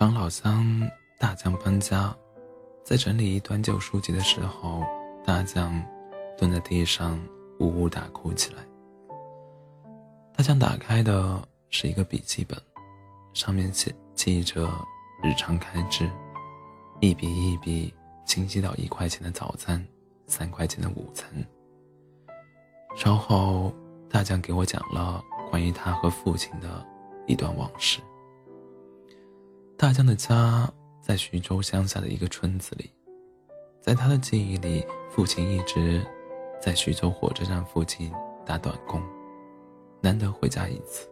帮老乡大将搬家，在整理一段旧书籍的时候，大将蹲在地上呜呜大哭起来。大将打开的是一个笔记本，上面写记着日常开支，一笔一笔清晰到一块钱的早餐，三块钱的午餐。稍后，大将给我讲了关于他和父亲的一段往事。大江的家在徐州乡下的一个村子里，在他的记忆里，父亲一直在徐州火车站附近打短工，难得回家一次。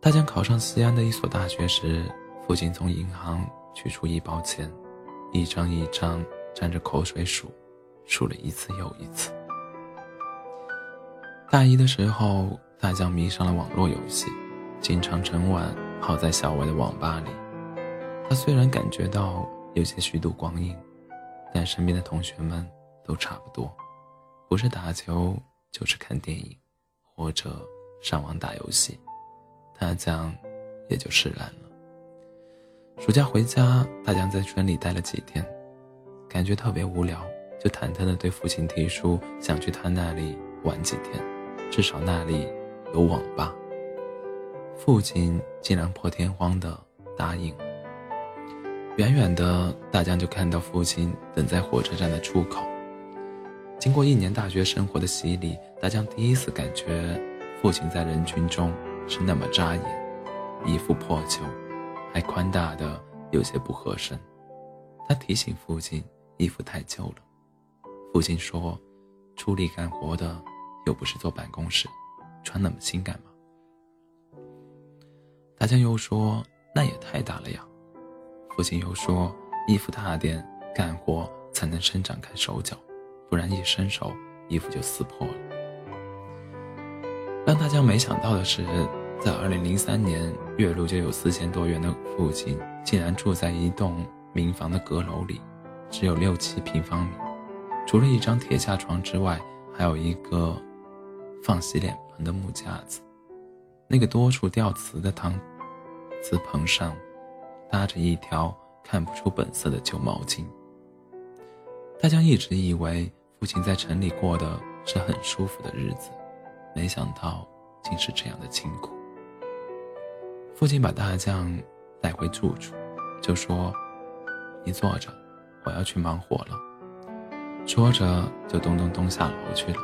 大江考上西安的一所大学时，父亲从银行取出一包钱，一张一张沾着口水数，数了一次又一次。大一的时候，大江迷上了网络游戏，经常整晚泡在校外的网吧里。他虽然感觉到有些虚度光阴，但身边的同学们都差不多，不是打球就是看电影，或者上网打游戏，他将也就释然了。暑假回家，大江在村里待了几天，感觉特别无聊，就忐忑地对父亲提出想去他那里玩几天，至少那里有网吧。父亲竟然破天荒地答应了。远远的，大江就看到父亲等在火车站的出口。经过一年大学生活的洗礼，大江第一次感觉父亲在人群中是那么扎眼，衣服破旧，还宽大的有些不合身。他提醒父亲衣服太旧了。父亲说：“出力干活的又不是坐办公室，穿那么新干嘛？”大江又说：“那也太大了呀。”父亲又说：“衣服大点，干活才能伸展开手脚，不然一伸手，衣服就撕破了。”让大家没想到的是，在2003年，月入就有四千多元的父亲，竟然住在一栋民房的阁楼里，只有六七平方米，除了一张铁架床之外，还有一个放洗脸盆的木架子，那个多处掉瓷的汤瓷盆上。搭着一条看不出本色的旧毛巾。大将一直以为父亲在城里过的是很舒服的日子，没想到竟是这样的清苦。父亲把大将带回住处，就说：“你坐着，我要去忙活了。”说着就咚咚咚下楼去了。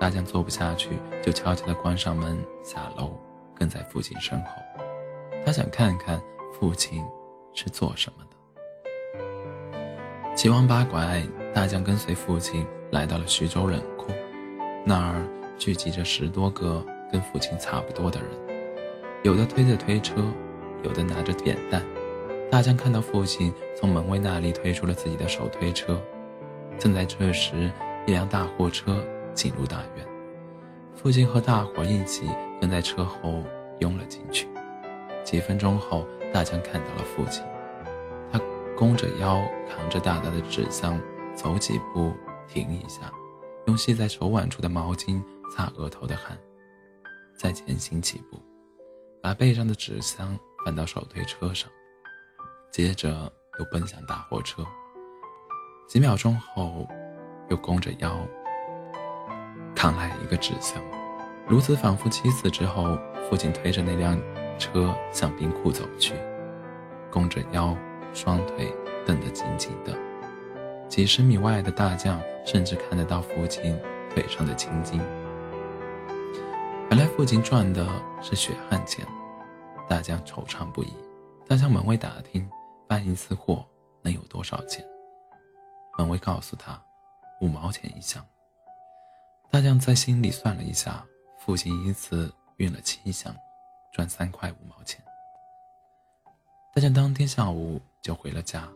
大将坐不下去，就悄悄地关上门下楼，跟在父亲身后。他想看看。父亲是做什么的？七弯八拐，大江跟随父亲来到了徐州冷库，那儿聚集着十多个跟父亲差不多的人，有的推着推车，有的拿着扁担。大江看到父亲从门卫那里推出了自己的手推车，正在这时，一辆大货车进入大院，父亲和大伙一起跟在车后拥了进去。几分钟后。大江看到了父亲，他弓着腰，扛着大大的纸箱，走几步停一下，用系在手腕处的毛巾擦额头的汗，再前行几步，把背上的纸箱放到手推车上，接着又奔向大货车。几秒钟后，又弓着腰，扛来一个纸箱，如此反复七次之后，父亲推着那辆。车向冰库走去，弓着腰，双腿蹬得紧紧的。几十米外的大将甚至看得到父亲腿上的青筋。原来父亲赚的是血汗钱，大将惆怅不已。他向门卫打听，搬一次货能有多少钱？门卫告诉他，五毛钱一箱。大将在心里算了一下，父亲一次运了七箱。赚三块五毛钱。大江当天下午就回了家。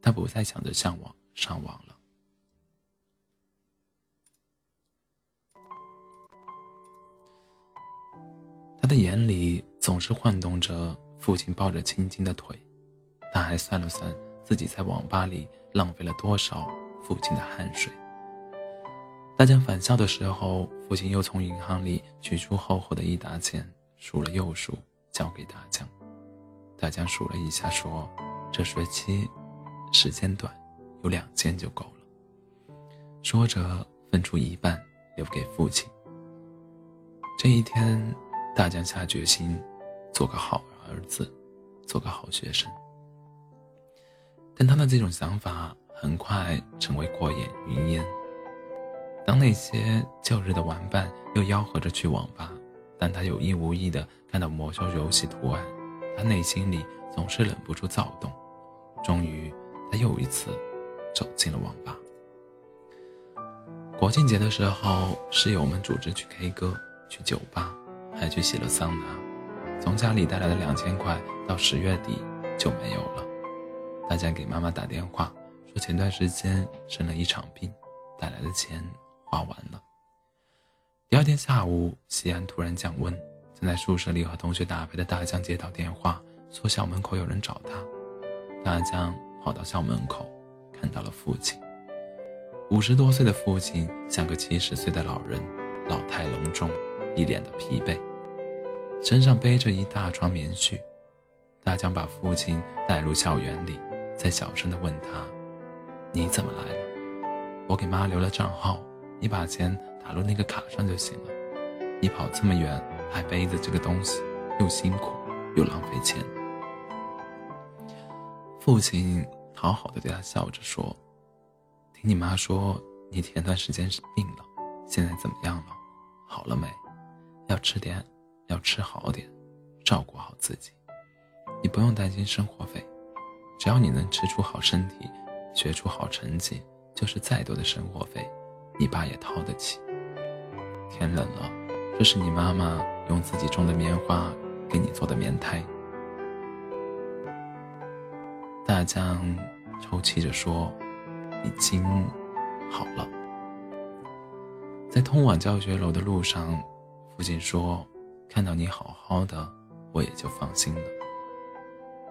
他不再想着上网上网了。他的眼里总是晃动着父亲抱着青青的腿。他还算了算自己在网吧里浪费了多少父亲的汗水。大江返校的时候，父亲又从银行里取出厚厚的一沓钱，数了又数，交给大江。大江数了一下，说：“这学期时间短，有两件就够了。”说着，分出一半留给父亲。这一天，大江下决心做个好儿子，做个好学生。但他的这种想法很快成为过眼云烟。当那些旧日的玩伴又吆喝着去网吧，但他有意无意的看到魔兽游戏图案，他内心里总是忍不住躁动。终于，他又一次走进了网吧。国庆节的时候，室友们组织去 K 歌、去酒吧，还去洗了桑拿。从家里带来的两千块，到十月底就没有了。大家给妈妈打电话，说前段时间生了一场病，带来的钱。花完了。第二天下午，西安突然降温，正在宿舍里和同学打牌的大江接到电话，说校门口有人找他。大江跑到校门口，看到了父亲。五十多岁的父亲像个七十岁的老人，老态龙钟，一脸的疲惫，身上背着一大床棉絮。大江把父亲带入校园里，再小声地问他：“你怎么来了？我给妈留了账号。”你把钱打入那个卡上就行了。你跑这么远，还背着这个东西，又辛苦又浪费钱。父亲好好的对他笑着说：“听你妈说，你前段时间是病了，现在怎么样了？好了没？要吃点，要吃好点，照顾好自己。你不用担心生活费，只要你能吃出好身体，学出好成绩，就是再多的生活费。”你爸也掏得起。天冷了，这是你妈妈用自己种的棉花给你做的棉胎。大江抽泣着说：“已经好了。”在通往教学楼的路上，父亲说：“看到你好好的，我也就放心了。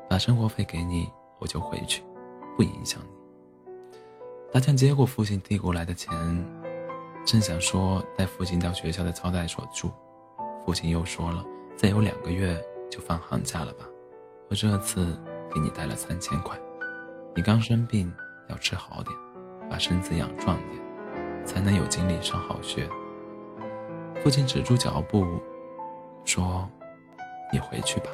把生活费给你，我就回去，不影响你。”大强接过父亲递过来的钱，正想说带父亲到学校的招待所住，父亲又说了：“再有两个月就放寒假了吧？我这次给你带了三千块，你刚生病，要吃好点，把身子养壮点，才能有精力上好学。”父亲止住脚步，说：“你回去吧。”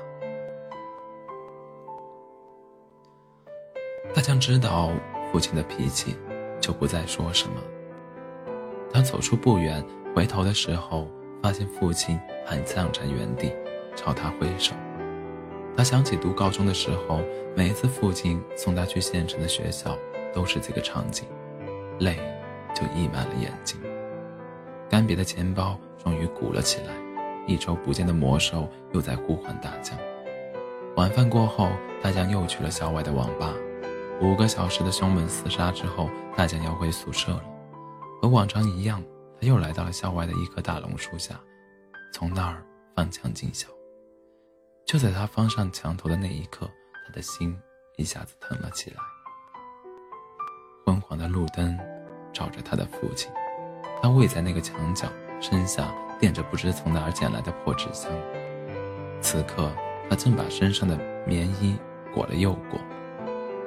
大强知道父亲的脾气。就不再说什么。他走出不远，回头的时候，发现父亲还站在原地，朝他挥手。他想起读高中的时候，每一次父亲送他去县城的学校，都是这个场景，泪就溢满了眼睛。干瘪的钱包终于鼓了起来，一周不见的魔兽又在呼唤大江。晚饭过后，大江又去了校外的网吧。五个小时的凶猛厮杀之后，大江要回宿舍了。和往常一样，他又来到了校外的一棵大榕树下，从那儿翻墙进校。就在他翻上墙头的那一刻，他的心一下子疼了起来。昏黄的路灯照着他的父亲，他偎在那个墙角，身下垫着不知从哪儿捡来的破纸箱。此刻，他正把身上的棉衣裹了又裹。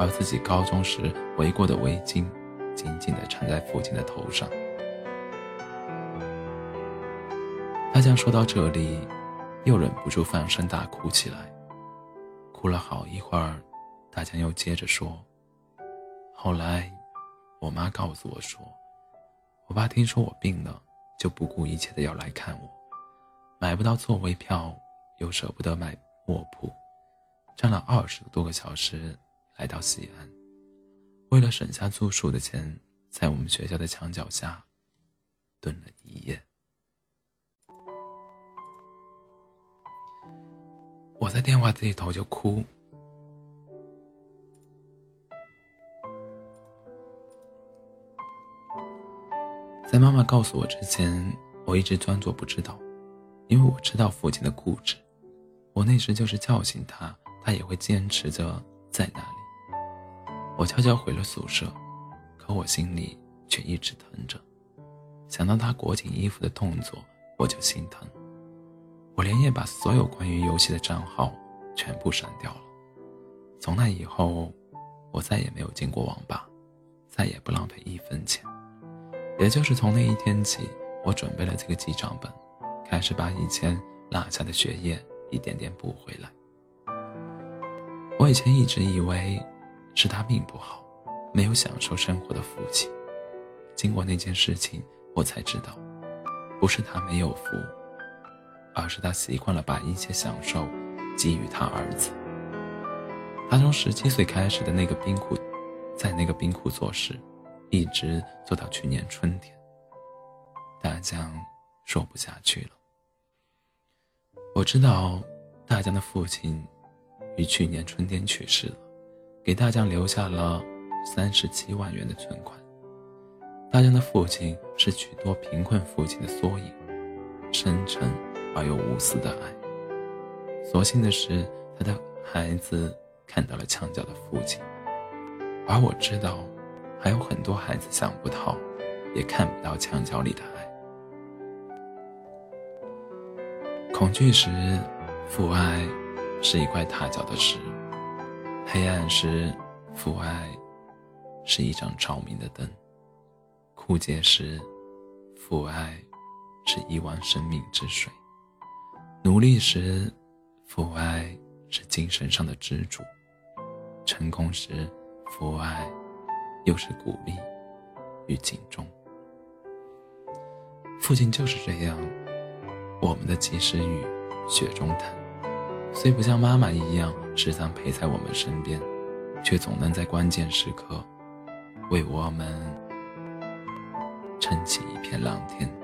而自己高中时围过的围巾，紧紧地缠在父亲的头上。大江说到这里，又忍不住放声大哭起来。哭了好一会儿，大江又接着说：“后来，我妈告诉我说，我爸听说我病了，就不顾一切的要来看我。买不到座位票，又舍不得买卧铺，站了二十多个小时。”来到西安，为了省下住宿的钱，在我们学校的墙角下蹲了一夜。我在电话这一头就哭。在妈妈告诉我之前，我一直装作不知道，因为我知道父亲的固执。我那时就是叫醒他，他也会坚持着在那里。我悄悄回了宿舍，可我心里却一直疼着。想到他裹紧衣服的动作，我就心疼。我连夜把所有关于游戏的账号全部删掉了。从那以后，我再也没有进过网吧，再也不浪费一分钱。也就是从那一天起，我准备了这个记账本，开始把以前落下的学业一点点补回来。我以前一直以为是他命不好，没有享受生活的福气。经过那件事情，我才知道，不是他没有福，而是他习惯了把一切享受给予他儿子。他从十七岁开始的那个冰库，在那个冰库做事，一直做到去年春天。大江说不下去了。我知道，大江的父亲于去年春天去世了，给大江留下了三十七万元的存款。大江的父亲是许多贫困父亲的缩影，深沉而又无私的爱。所幸的是，他的孩子看到了墙角的父亲，而我知道，还有很多孩子想不到，也看不到墙角里的爱。恐惧时，父爱是一块踏脚的石；黑暗时，父爱是一盏照明的灯。枯竭时，父爱是一碗生命之水；努力时，父爱是精神上的支柱；成功时，父爱又是鼓励与警钟。父亲就是这样，我们的及时雨，雪中炭，虽不像妈妈一样时常陪在我们身边，却总能在关键时刻为我们。撑起一片蓝天。